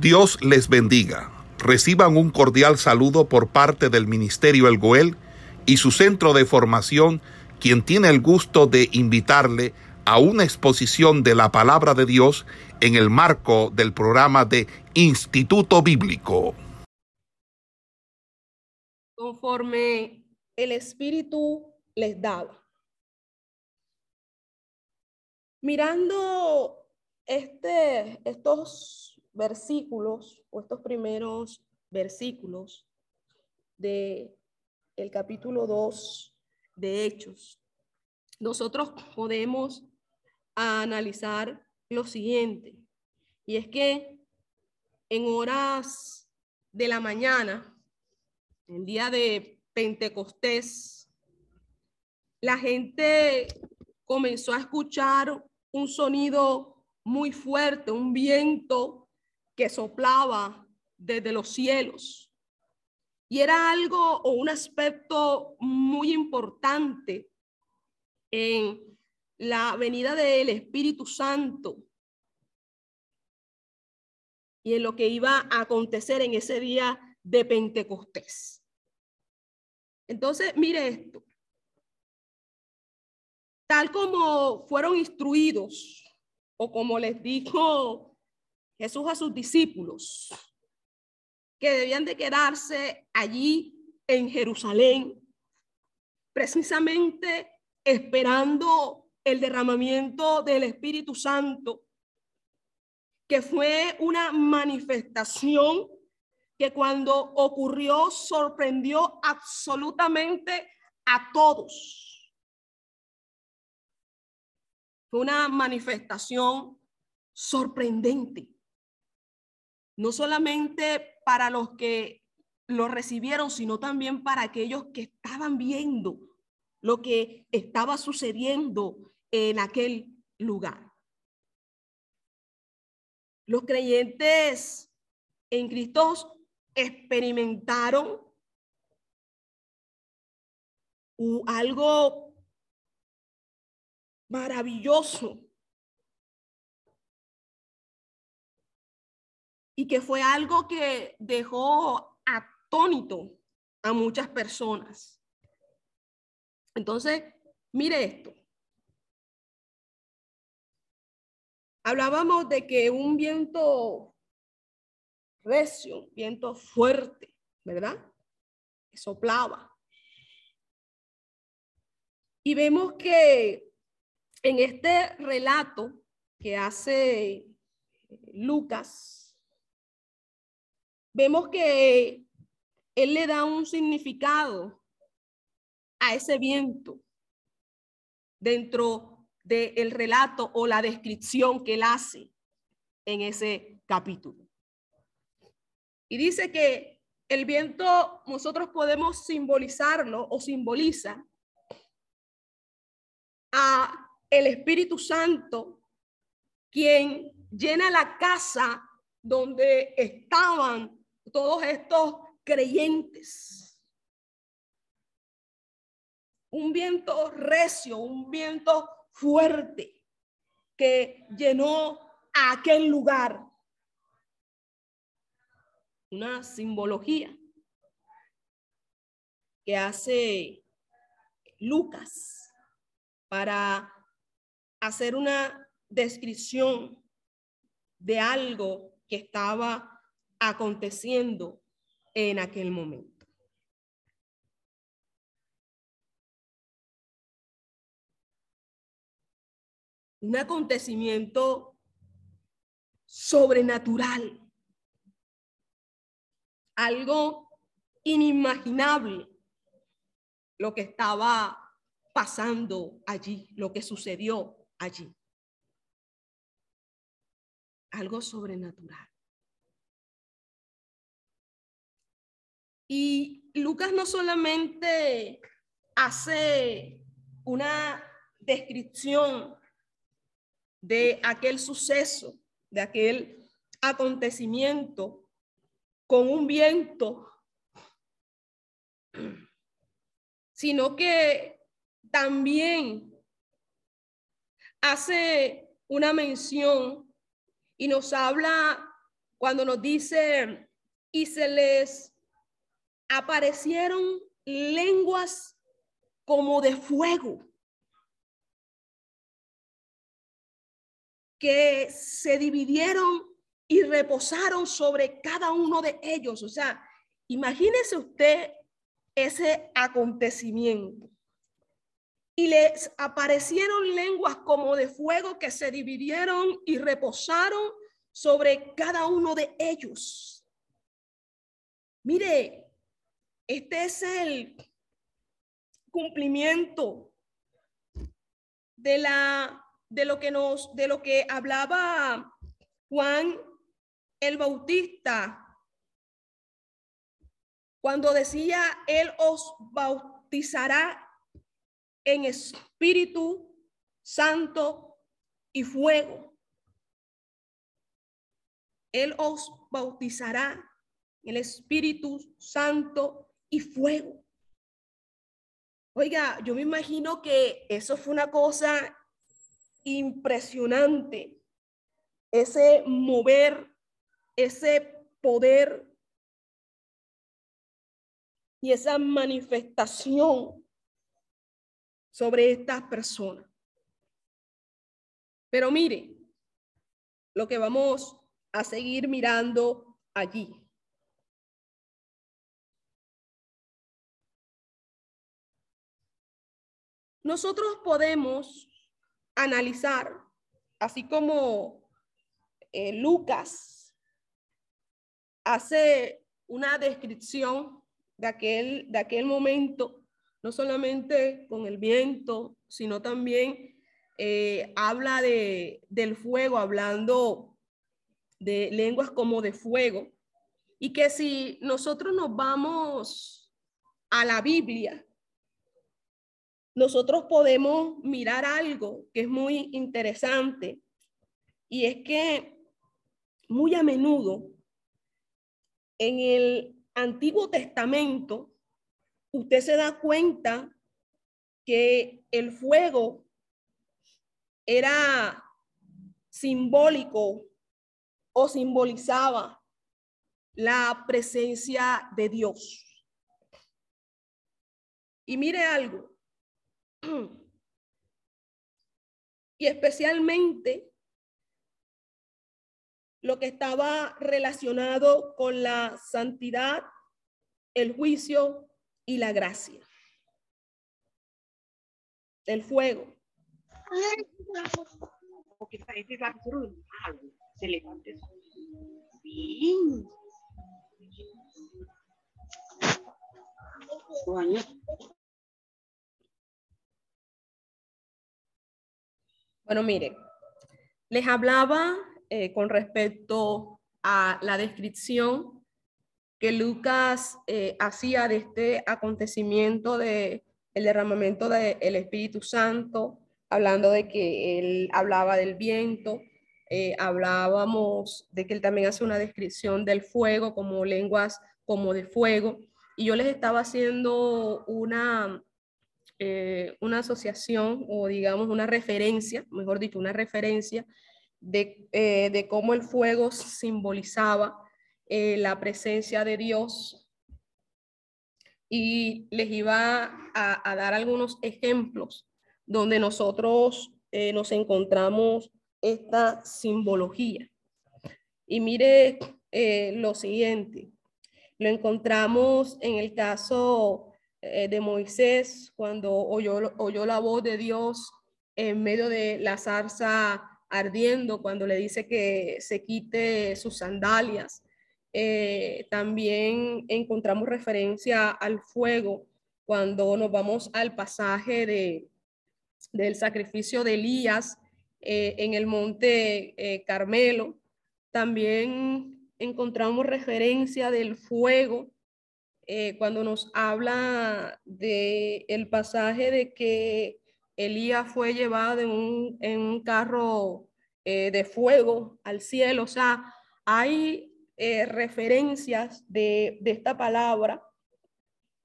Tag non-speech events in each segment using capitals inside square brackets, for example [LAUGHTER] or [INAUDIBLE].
Dios les bendiga. Reciban un cordial saludo por parte del Ministerio El Goel y su centro de formación, quien tiene el gusto de invitarle a una exposición de la palabra de Dios en el marco del programa de Instituto Bíblico. Conforme el Espíritu les daba. Mirando este, estos versículos o estos primeros versículos de el capítulo 2 de Hechos, nosotros podemos analizar lo siguiente, y es que en horas de la mañana, en día de Pentecostés, la gente comenzó a escuchar un sonido muy fuerte, un viento que soplaba desde los cielos. Y era algo o un aspecto muy importante en la venida del Espíritu Santo y en lo que iba a acontecer en ese día de Pentecostés. Entonces, mire esto. Tal como fueron instruidos o como les dijo Jesús a sus discípulos, que debían de quedarse allí en Jerusalén, precisamente esperando el derramamiento del Espíritu Santo, que fue una manifestación que cuando ocurrió sorprendió absolutamente a todos. Fue una manifestación sorprendente, no solamente para los que lo recibieron, sino también para aquellos que estaban viendo lo que estaba sucediendo en aquel lugar. Los creyentes en Cristo experimentaron algo maravilloso. Y que fue algo que dejó atónito a muchas personas. Entonces, mire esto. Hablábamos de que un viento recio, viento fuerte, ¿verdad? soplaba. Y vemos que en este relato que hace Lucas, vemos que él le da un significado a ese viento dentro del relato o la descripción que él hace en ese capítulo. Y dice que el viento nosotros podemos simbolizarlo o simboliza a el Espíritu Santo, quien llena la casa donde estaban todos estos creyentes. Un viento recio, un viento fuerte que llenó a aquel lugar. Una simbología que hace Lucas para hacer una descripción de algo que estaba aconteciendo en aquel momento. Un acontecimiento sobrenatural, algo inimaginable, lo que estaba pasando allí, lo que sucedió allí. Algo sobrenatural. Y Lucas no solamente hace una descripción de aquel suceso, de aquel acontecimiento con un viento, sino que también hace una mención y nos habla cuando nos dice, y se les aparecieron lenguas como de fuego que se dividieron y reposaron sobre cada uno de ellos. O sea, imagínese usted ese acontecimiento. Y les aparecieron lenguas como de fuego que se dividieron y reposaron sobre cada uno de ellos. Mire, este es el cumplimiento de la de lo que nos de lo que hablaba Juan el Bautista cuando decía él os bautizará en espíritu santo y fuego. Él os bautizará el Espíritu Santo y fuego. Oiga, yo me imagino que eso fue una cosa impresionante. Ese mover, ese poder y esa manifestación sobre estas personas. Pero mire, lo que vamos a seguir mirando allí. Nosotros podemos analizar, así como eh, Lucas hace una descripción de aquel, de aquel momento, no solamente con el viento, sino también eh, habla de, del fuego, hablando de lenguas como de fuego, y que si nosotros nos vamos a la Biblia, nosotros podemos mirar algo que es muy interesante y es que muy a menudo en el Antiguo Testamento usted se da cuenta que el fuego era simbólico o simbolizaba la presencia de Dios. Y mire algo, y especialmente lo que estaba relacionado con la santidad, el juicio y la gracia. El fuego. Bueno, mire, les hablaba eh, con respecto a la descripción que Lucas eh, hacía de este acontecimiento de el derramamiento del Espíritu Santo, hablando de que él hablaba del viento, eh, hablábamos de que él también hace una descripción del fuego como lenguas como de fuego, y yo les estaba haciendo una eh, una asociación o digamos una referencia, mejor dicho, una referencia de, eh, de cómo el fuego simbolizaba eh, la presencia de Dios y les iba a, a dar algunos ejemplos donde nosotros nos encontramos esta simbología. Y mire lo siguiente, lo encontramos en el caso eh, de Moisés cuando oyó, oyó la voz de Dios en medio de la zarza ardiendo, cuando le dice que se quite sus sandalias. Eh, también encontramos referencia al fuego cuando nos vamos al pasaje de, del sacrificio de Elías eh, en el monte Carmelo. También encontramos referencia del fuego eh, cuando nos habla de el pasaje de que Elías fue llevado en un, carro eh, de fuego al cielo. O sea, hay eh, referencias de, de esta palabra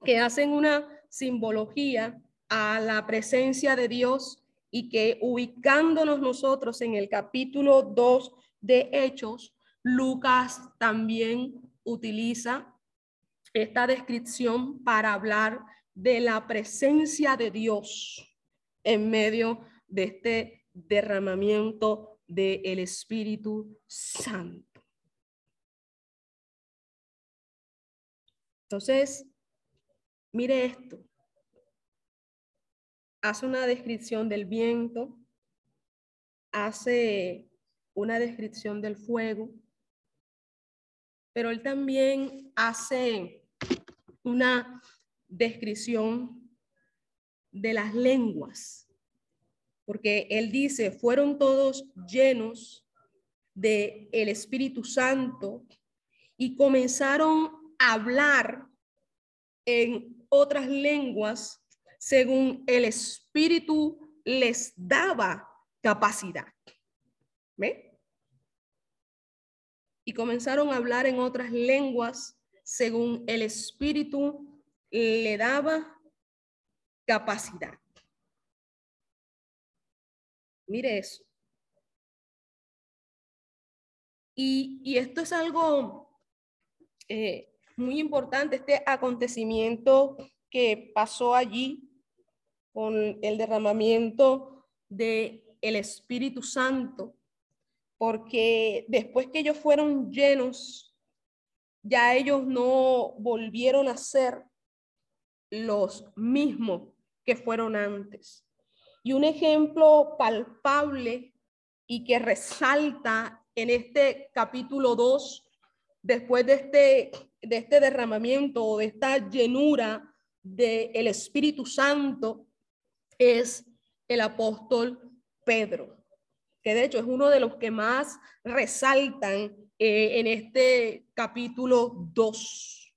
que hacen una simbología a la presencia de Dios y que ubicándonos nosotros en el capítulo 2 de Hechos, Lucas también utiliza esta descripción para hablar de la presencia de Dios en medio de este derramamiento del Espíritu Santo. Entonces, mire esto. Hace una descripción del viento, hace una descripción del fuego, pero él también hace una descripción de las lenguas, porque él dice, fueron todos llenos de el Espíritu Santo y comenzaron a hablar en otras lenguas según el Espíritu les daba capacidad. ¿Ve? Y comenzaron a hablar en otras lenguas según el Espíritu le daba capacidad. Mire eso. Y, esto es algo eh, muy importante, este acontecimiento que pasó allí con el derramamiento de el Espíritu Santo, porque después que ellos fueron llenos, ya ellos no volvieron a ser los mismos que fueron antes. Y un ejemplo palpable y que resalta en este capítulo 2, después de este, de este derramamiento o de esta llenura del Espíritu Santo, es el apóstol Pedro, que de hecho es uno de los que más resaltan eh, en este capítulo 2.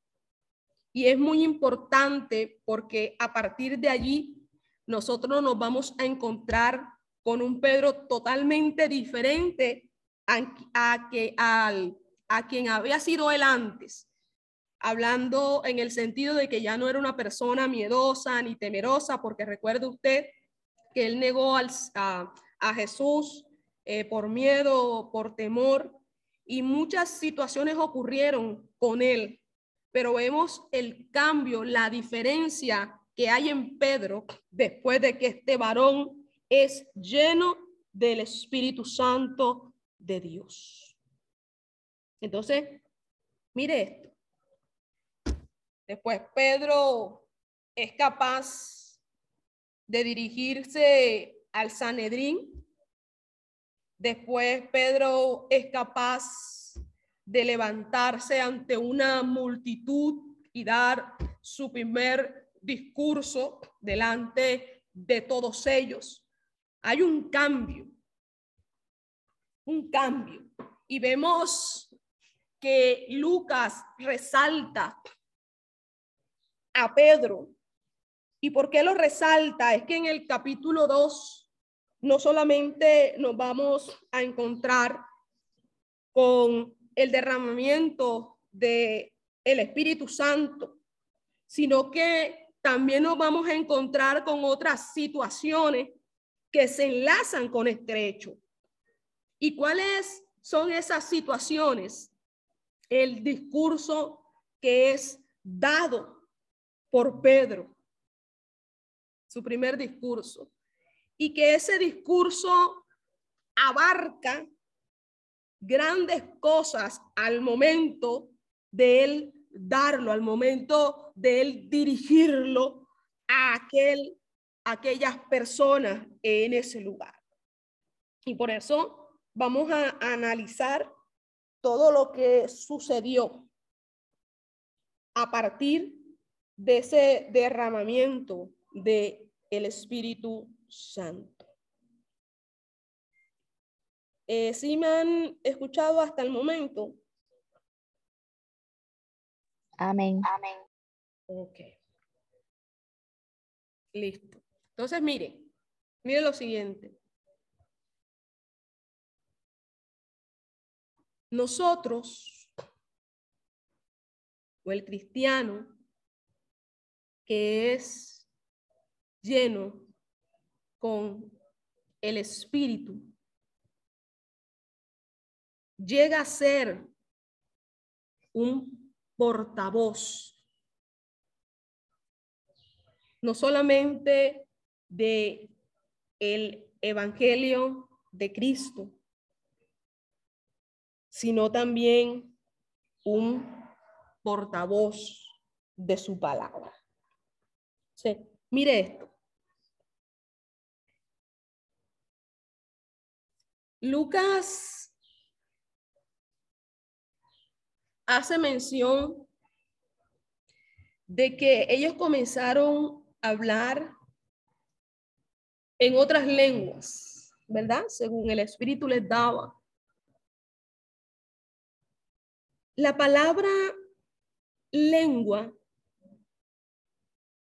Y es muy importante porque a partir de allí nosotros nos vamos a encontrar con un Pedro totalmente diferente a, que, al, a quien había sido él antes, hablando en el sentido de que ya no era una persona miedosa ni temerosa, porque recuerde usted que él negó al, a, Jesús eh, por miedo, por temor, y muchas situaciones ocurrieron con él, pero vemos el cambio, la diferencia que hay en Pedro después de que este varón es lleno del Espíritu Santo de Dios. Entonces, mire esto. Después Pedro es capaz de dirigirse al Sanedrín. Después Pedro es capaz de levantarse ante una multitud y dar su primer discurso delante de todos ellos. Hay un cambio, un cambio. Y vemos que Lucas resalta a Pedro ¿Y por qué lo resalta? Es que en el capítulo 2 no solamente nos vamos a encontrar con el derramamiento de el Espíritu Santo, sino que también nos vamos a encontrar con otras situaciones que se enlazan con este hecho. ¿Y cuáles son esas situaciones? El discurso que es dado por Pedro su primer discurso, y que ese discurso abarca grandes cosas al momento de él darlo, al momento de él dirigirlo a aquel, aquellas personas en ese lugar. Y por eso vamos a analizar todo lo que sucedió a partir de ese derramamiento de el Espíritu Santo. Eh, ¿Sí me han escuchado hasta el momento? Amén. Amén. Ok. Listo. Entonces, mire, mire lo siguiente. Nosotros, o el cristiano, que es lleno con el Espíritu. llega a ser un portavoz no solamente de el evangelio de Cristo, sino también un portavoz de su palabra. Sí, mire esto. Lucas hace mención de que ellos comenzaron a hablar en otras lenguas, ¿verdad? Según el Espíritu les daba. La palabra lengua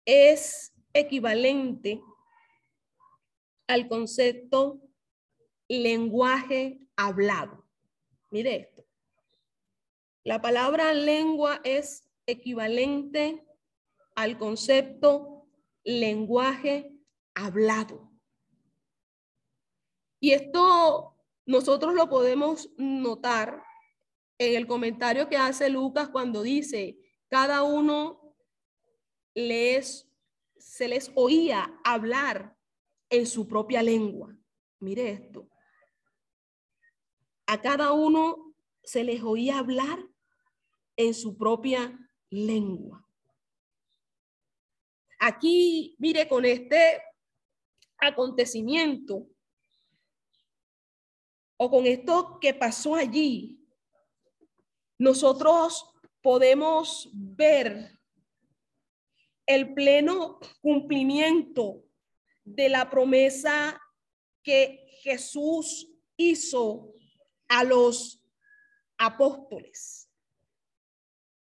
es equivalente al concepto lenguaje hablado. Mire esto. La palabra lengua es equivalente al concepto lenguaje hablado. Y esto nosotros lo podemos notar en el comentario que hace Lucas cuando dice, cada uno les, se les oía hablar en su propia lengua. Mire esto. A cada uno se les oía hablar en su propia lengua. Aquí, mire, con este acontecimiento o con esto que pasó allí, nosotros podemos ver el pleno cumplimiento de la promesa que Jesús hizo a los apóstoles.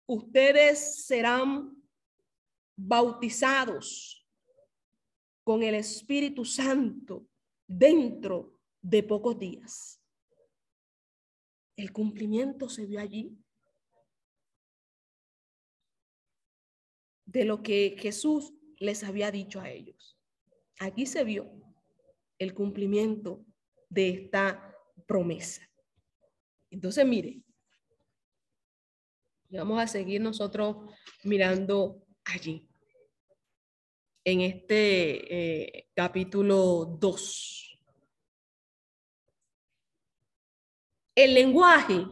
Ustedes serán bautizados con el Espíritu Santo dentro de pocos días. El cumplimiento se vio allí. De lo que Jesús les había dicho a ellos. Aquí se vio el cumplimiento de esta promesa. Entonces, mire, vamos a seguir nosotros mirando allí, en este eh, capítulo 2. El lenguaje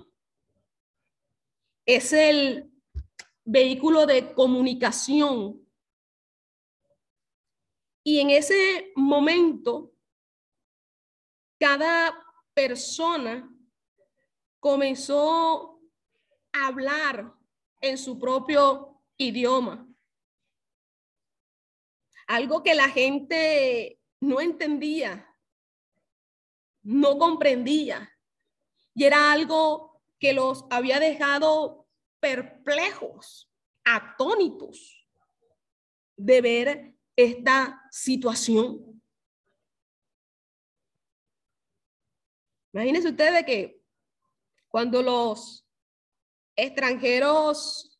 es el vehículo de comunicación. Y en ese momento, cada persona comenzó a hablar en su propio idioma. Algo que la gente no entendía, no comprendía. Y era algo que los había dejado perplejos, atónitos de ver esta situación. Imagínense ustedes que cuando los extranjeros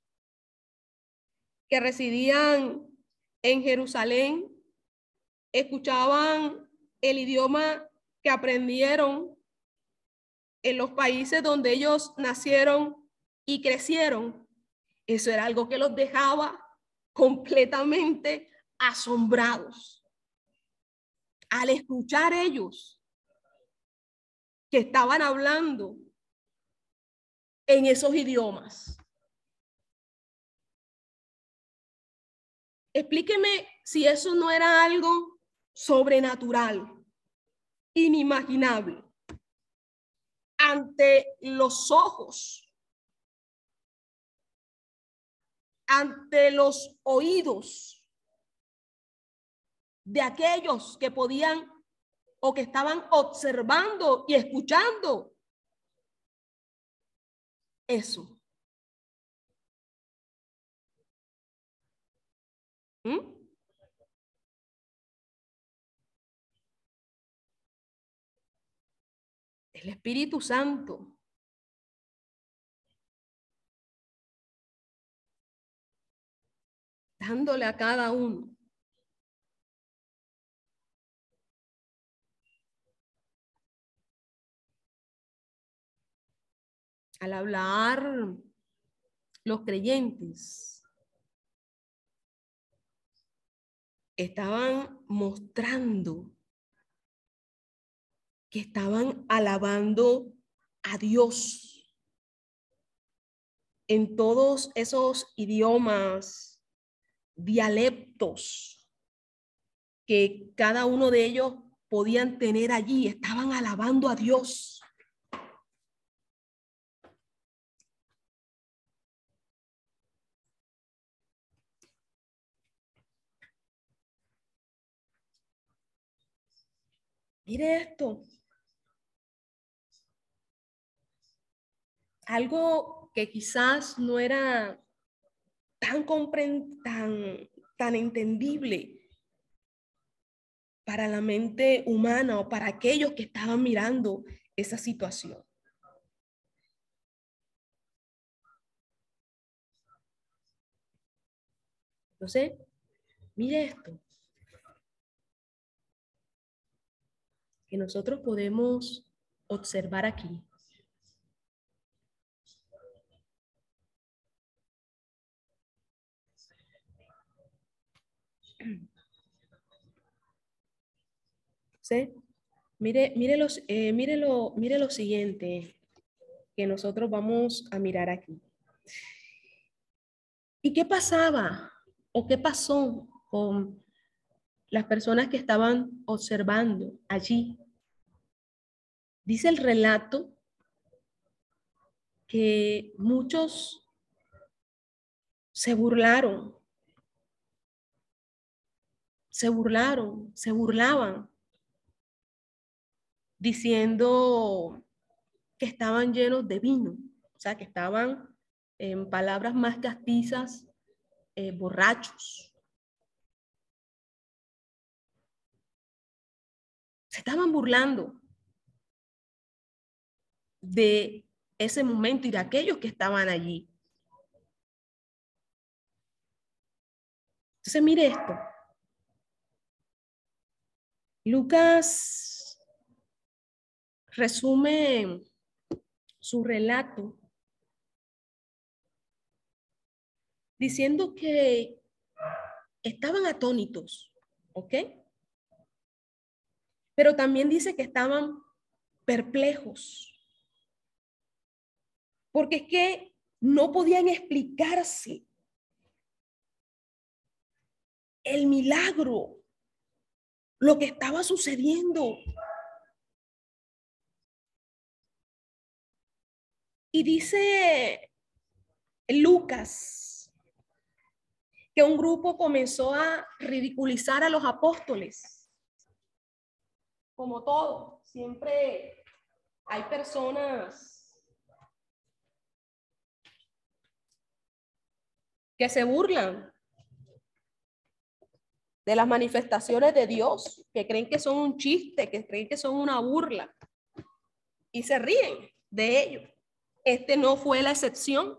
que residían en Jerusalén escuchaban el idioma que aprendieron en los países donde ellos nacieron y crecieron, eso era algo que los dejaba completamente asombrados. Al escuchar ellos que estaban hablando en esos idiomas. Explíqueme si eso no era algo sobrenatural, inimaginable ante los ojos, ante los oídos de aquellos que podían o que estaban observando y escuchando eso. ¿Mm? el Espíritu Santo. Dándole a cada uno al hablar los creyentes estaban mostrando que estaban alabando a Dios en todos esos idiomas, dialectos que cada uno de ellos podían tener allí, estaban alabando a Dios. Mire esto. Algo que quizás no era tan, tan, tan entendible para la mente humana o para aquellos que estaban mirando esa situación. Entonces, mire esto. Que nosotros podemos observar aquí. ¿Sí? Mire, mire, los, eh, mire, lo, mire lo siguiente que nosotros vamos a mirar aquí. ¿Y qué pasaba o qué pasó con las personas que estaban observando allí? Dice el relato que muchos se burlaron, se burlaron, se burlaban diciendo que estaban llenos de vino, o sea, que estaban, en palabras más castizas, eh, borrachos. Se estaban burlando de ese momento y de aquellos que estaban allí. Entonces, mire esto. Lucas resume su relato diciendo que estaban atónitos, ¿ok? Pero también dice que estaban perplejos, porque es que no podían explicarse el milagro, lo que estaba sucediendo. Y dice Lucas que un grupo comenzó a ridiculizar a los apóstoles. Como todo, siempre hay personas que se burlan de las manifestaciones de Dios, que creen que son un chiste, que creen que son una burla y se ríen de ello. Este no fue la excepción.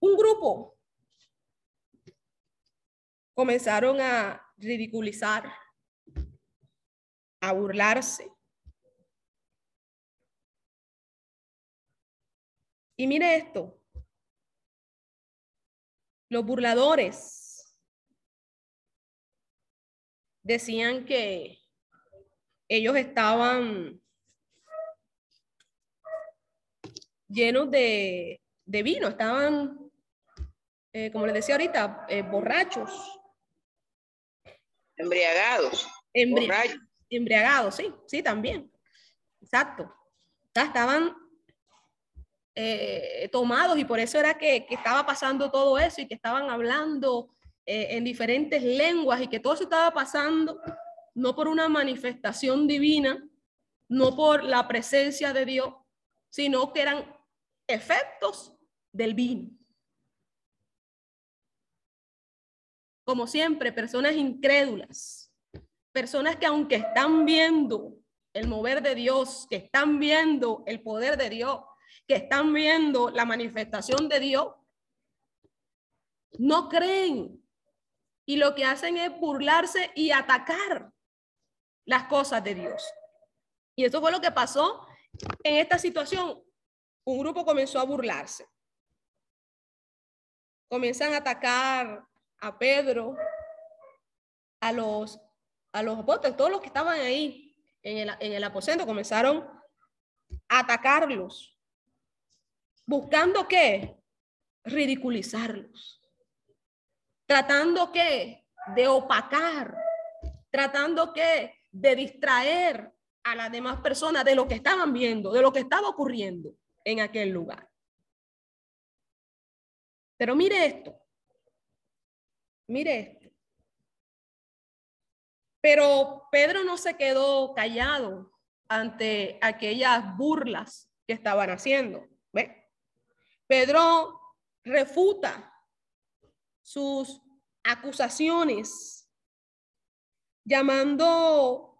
Un grupo comenzaron a ridiculizar, a burlarse. Y mire esto, los burladores decían que ellos estaban llenos de, vino, estaban, eh, como les decía ahorita, eh, borrachos. Embriagados. embriagados, sí, sí, también. Exacto. estaban eh, tomados y por eso era que, que, estaba pasando todo eso y que estaban hablando eh, en diferentes lenguas y que todo eso estaba pasando no por una manifestación divina, no por la presencia de Dios, sino que eran efectos del vino. Como siempre, personas incrédulas, personas que aunque están viendo el mover de Dios, que están viendo el poder de Dios, que están viendo la manifestación de Dios, no creen y lo que hacen es burlarse y atacar las cosas de Dios. Y eso fue lo que pasó en esta situación. Un grupo comenzó a burlarse. Comienzan a atacar a Pedro, a los, a los apóstoles, todos los que estaban ahí en el, en el aposento, comenzaron a atacarlos. ¿Buscando qué? Ridiculizarlos. Tratando qué? De opacar. Tratando qué? De distraer a las demás personas de lo que estaban viendo, de lo que estaba ocurriendo en aquel lugar. Pero mire esto. Mire esto. Pero Pedro no se quedó callado ante aquellas burlas que estaban haciendo. Pedro refuta sus acusaciones llamando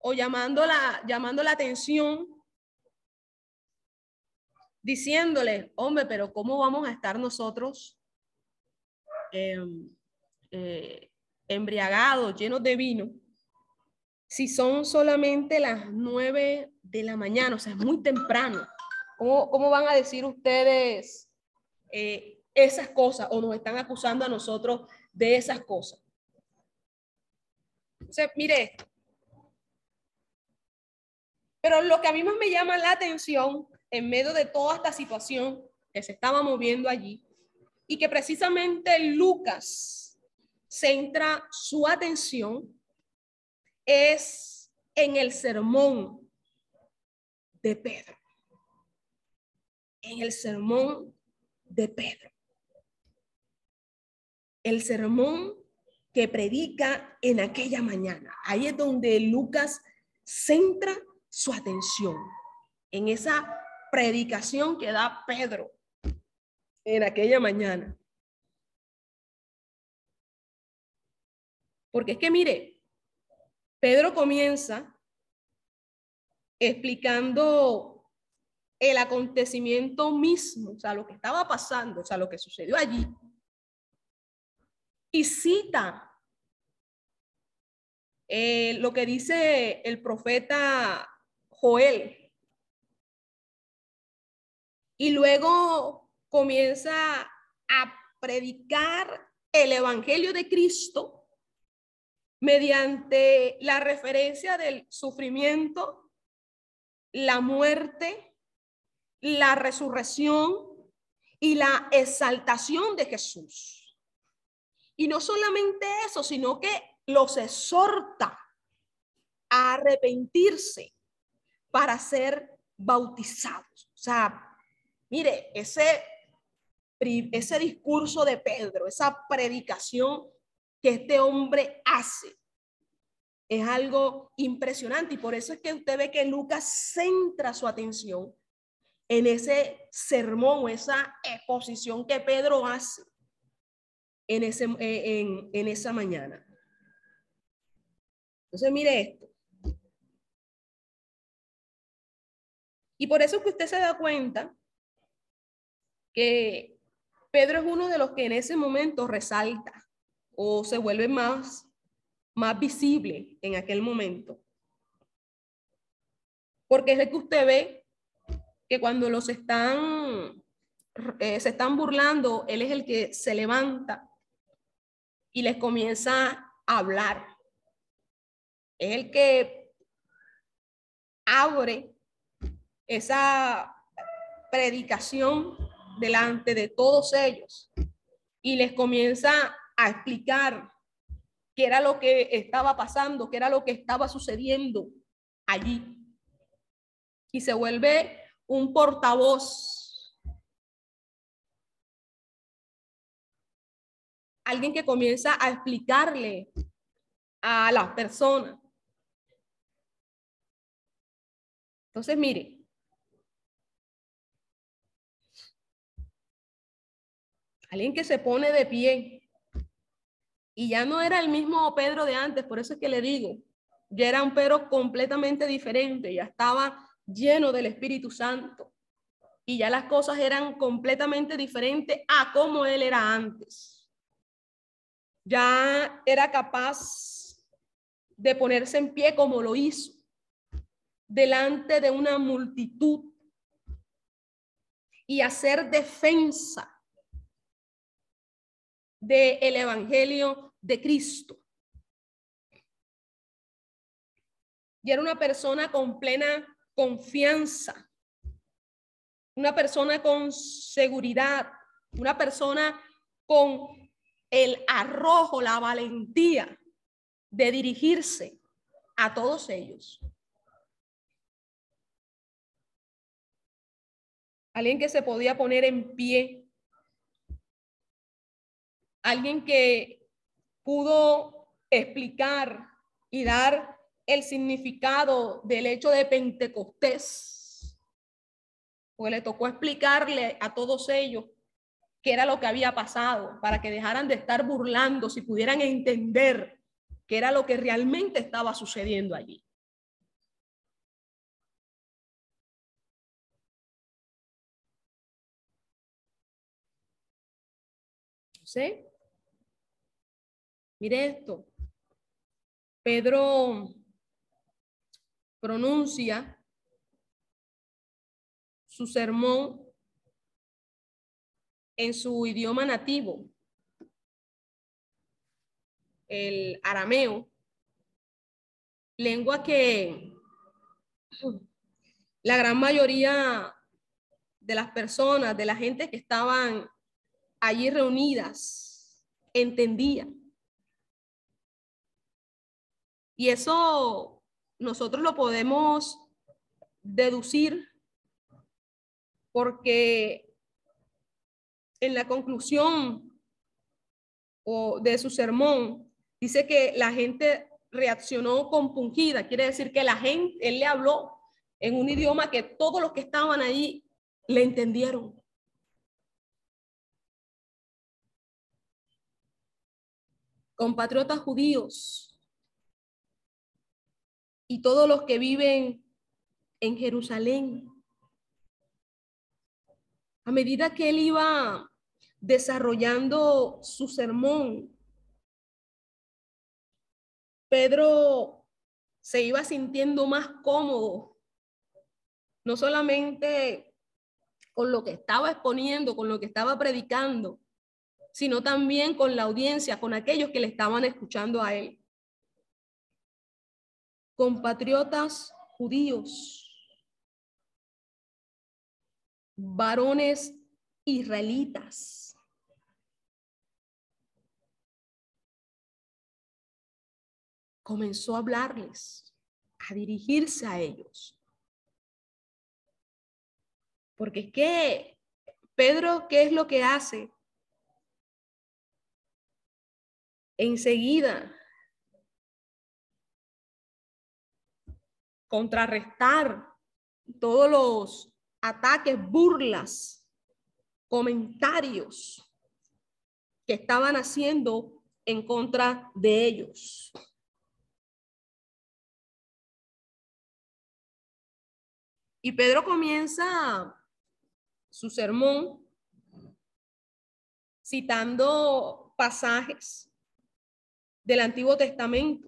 o llamando la, llamando la atención, diciéndole, hombre, pero ¿cómo vamos a estar nosotros em, eh, embriagados, llenos de vino, si son solamente las nueve de la mañana? O sea, es muy temprano. ¿Cómo, cómo van a decir ustedes eh, esas cosas o nos están acusando a nosotros de esas cosas? Entonces, mire pero lo que a mí más me llama la atención en medio de toda esta situación que se estaba moviendo allí y que precisamente Lucas centra su atención es en el sermón de Pedro. En el sermón de Pedro. El sermón que predica en aquella mañana. Ahí es donde Lucas centra su atención en esa predicación que da Pedro en aquella mañana. Porque es que mire, Pedro comienza explicando el acontecimiento mismo, o sea, lo que estaba pasando, o sea, lo que sucedió allí. Y cita eh, lo que dice el profeta Joel. Y luego comienza a predicar el Evangelio de Cristo mediante la referencia del sufrimiento, la muerte, la resurrección y la exaltación de Jesús. Y no solamente eso, sino que los exhorta a arrepentirse para ser bautizados. O sea, mire, ese, ese discurso de Pedro, esa predicación que este hombre hace, es algo impresionante y por eso es que usted ve que Lucas centra su atención en ese sermón o esa exposición que Pedro hace en, ese, en, en esa mañana. Entonces, mire esto. Y por eso es que usted se da cuenta que Pedro es uno de los que en ese momento resalta o se vuelve más, más visible en aquel momento. Porque es el que usted ve que cuando los están, eh, se están burlando, él es el que se levanta y les comienza a hablar. Es el que abre esa predicación delante de todos ellos y les comienza a explicar qué era lo que estaba pasando, qué era lo que estaba sucediendo allí. Y se vuelve un portavoz. Alguien que comienza a explicarle a las personas. Entonces, mire, alguien que se pone de pie. Y ya no era el mismo Pedro de antes, por eso es que le digo, ya era un Pedro completamente diferente, ya estaba lleno del Espíritu Santo. Y ya las cosas eran completamente diferentes a como él era antes. Ya era capaz de ponerse en pie como lo hizo, delante de una multitud y hacer defensa del Evangelio de Cristo. Y era una persona con plena confianza, una persona con seguridad, una persona con el arrojo, la valentía de dirigirse a todos ellos. Alguien que se podía poner en pie. Alguien que pudo explicar y dar el significado del hecho de Pentecostés. Pues le tocó explicarle a todos ellos qué era lo que había pasado para que dejaran de estar burlando, si pudieran entender qué era lo que realmente estaba sucediendo allí. ¿Sí? Mire esto. Pedro pronuncia su sermón en su idioma nativo, el arameo, lengua que la gran mayoría de las personas, de la gente que estaban allí reunidas, entendía. Y eso nosotros lo podemos deducir porque en la conclusión o de su sermón, dice que la gente reaccionó compungida, quiere decir que la gente, él le habló en un idioma que todos los que estaban ahí le entendieron. Compatriotas judíos y todos los que viven en Jerusalén, a medida que él iba desarrollando su sermón, Pedro se iba sintiendo más cómodo, no solamente con lo que estaba exponiendo, con lo que estaba predicando, sino también con la audiencia, con aquellos que le estaban escuchando a él. Compatriotas judíos, varones israelitas. Comenzó a hablarles, a dirigirse a ellos. Porque es que Pedro, ¿qué es lo que hace? Enseguida, contrarrestar todos los ataques, burlas, comentarios que estaban haciendo en contra de ellos. Y Pedro comienza su sermón citando pasajes del Antiguo Testamento.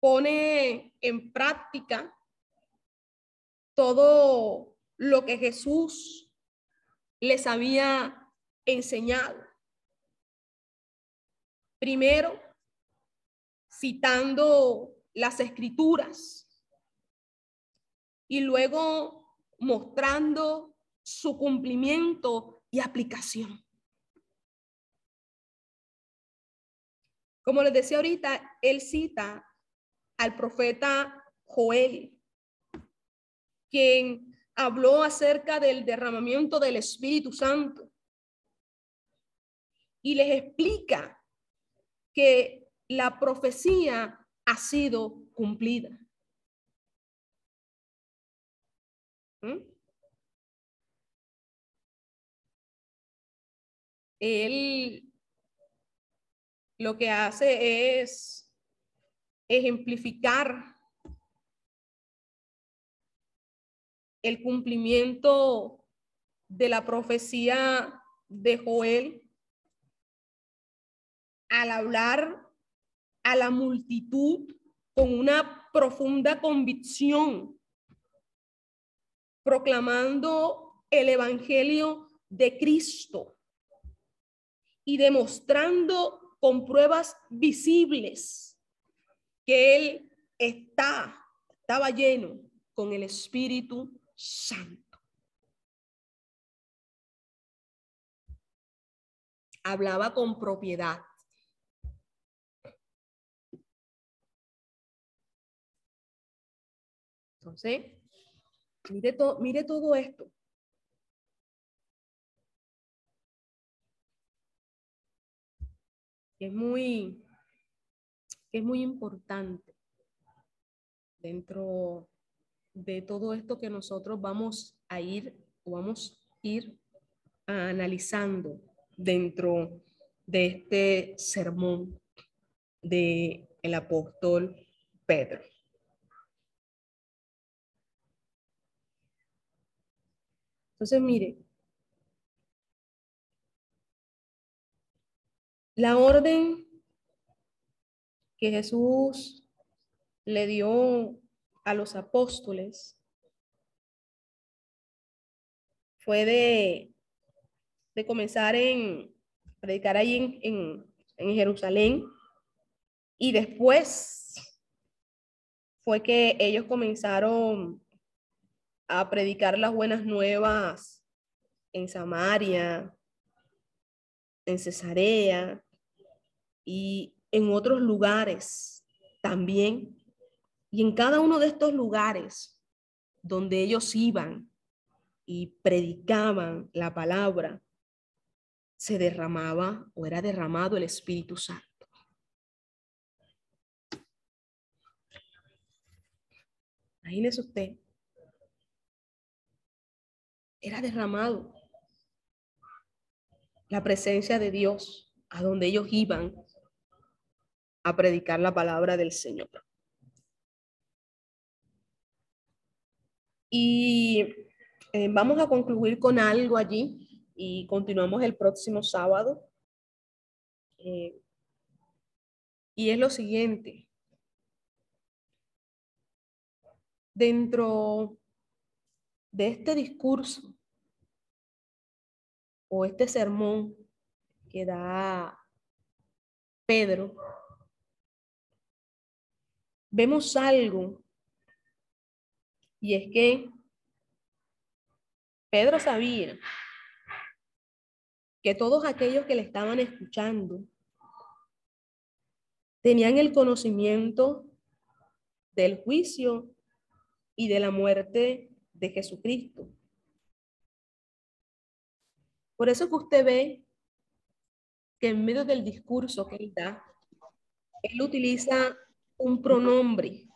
Pone en práctica todo lo que Jesús les había enseñado. Primero, citando las escrituras y luego mostrando su cumplimiento y aplicación. Como les decía ahorita, él cita al profeta Joel quien habló acerca del derramamiento del Espíritu Santo y les explica que la profecía ha sido cumplida. ¿Mm? Él lo que hace es ejemplificar el cumplimiento de la profecía de Joel al hablar a la multitud con una profunda convicción, proclamando el Evangelio de Cristo y demostrando con pruebas visibles que Él está, estaba lleno con el Espíritu Santo. Hablaba con propiedad. Entonces, mire, mire todo esto. es muy, es muy importante dentro de todo esto que nosotros vamos a ir o vamos a ir analizando dentro de este sermón del el apóstol Pedro. Entonces, mire, la orden que Jesús le dio a los apóstoles fue de, de comenzar en predicar ahí en, en Jerusalén. Y después fue que ellos comenzaron a predicar las buenas nuevas en Samaria, en Cesarea y en otros lugares también. Y en cada uno de estos lugares donde ellos iban y predicaban la palabra, se derramaba o era derramado el Espíritu Santo. Imagínese usted era derramado la presencia de Dios a donde ellos iban a predicar la palabra del Señor. Y eh, vamos a concluir con algo allí y continuamos el próximo sábado. Eh, y es lo siguiente. Dentro de este discurso o este sermón que da Pedro, vemos algo y es que Pedro sabía que todos aquellos que le estaban escuchando tenían el conocimiento del juicio y de la muerte de Jesucristo. Por eso que usted ve que en medio del discurso que él da, él utiliza un pronombre.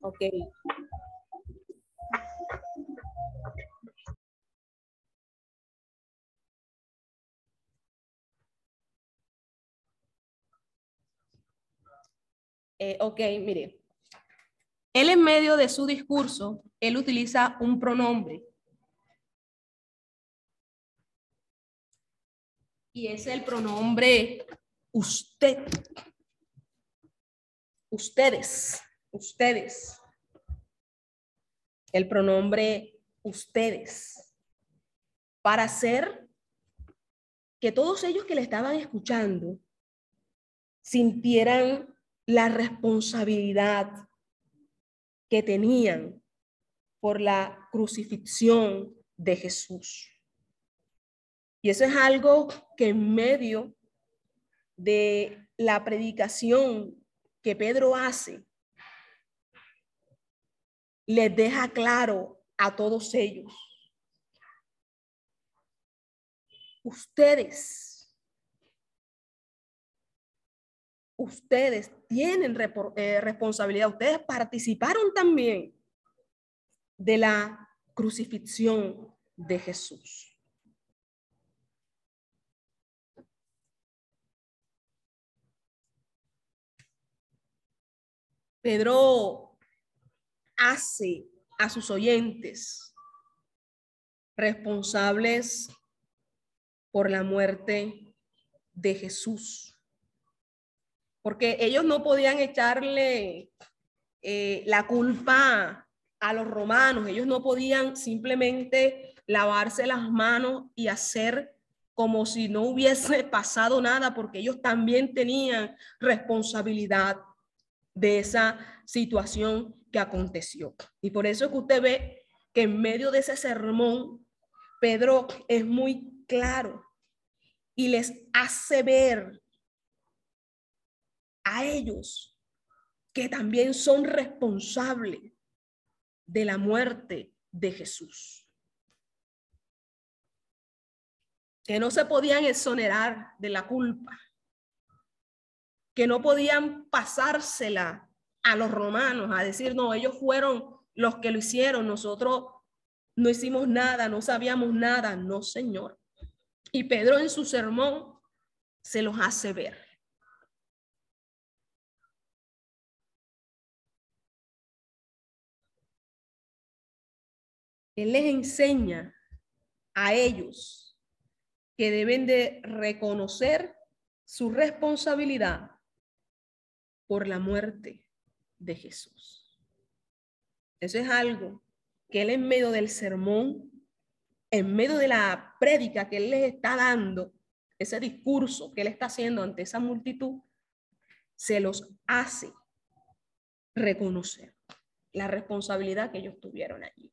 Ok. Eh, ok, mire. Él en medio de su discurso, él utiliza un pronombre. Y es el pronombre usted. Ustedes, ustedes. El pronombre ustedes. Para hacer que todos ellos que le estaban escuchando sintieran la responsabilidad que tenían por la crucifixión de Jesús. Y eso es algo que en medio de la predicación que Pedro hace, les deja claro a todos ellos. Ustedes ustedes tienen eh, responsabilidad, ustedes participaron también de la crucifixión de Jesús. Pedro hace a sus oyentes responsables por la muerte de Jesús. Porque ellos no podían echarle eh, la culpa a los romanos, ellos no podían simplemente lavarse las manos y hacer como si no hubiese [LAUGHS] pasado nada, porque ellos también tenían responsabilidad de esa situación que aconteció. Y por eso es que usted ve que en medio de ese sermón, Pedro es muy claro y les hace ver a ellos que también son responsables de la muerte de Jesús. Que no se podían exonerar de la culpa, que no podían pasársela a los romanos a decir, no, ellos fueron los que lo hicieron, nosotros no hicimos nada, no sabíamos nada, no, Señor. Y Pedro en su sermón se los hace ver. Él les enseña a ellos que deben de reconocer su responsabilidad por la muerte de Jesús. Eso es algo que él en medio del sermón, en medio de la prédica que él les está dando, ese discurso que él está haciendo ante esa multitud, se los hace reconocer la responsabilidad que ellos tuvieron allí.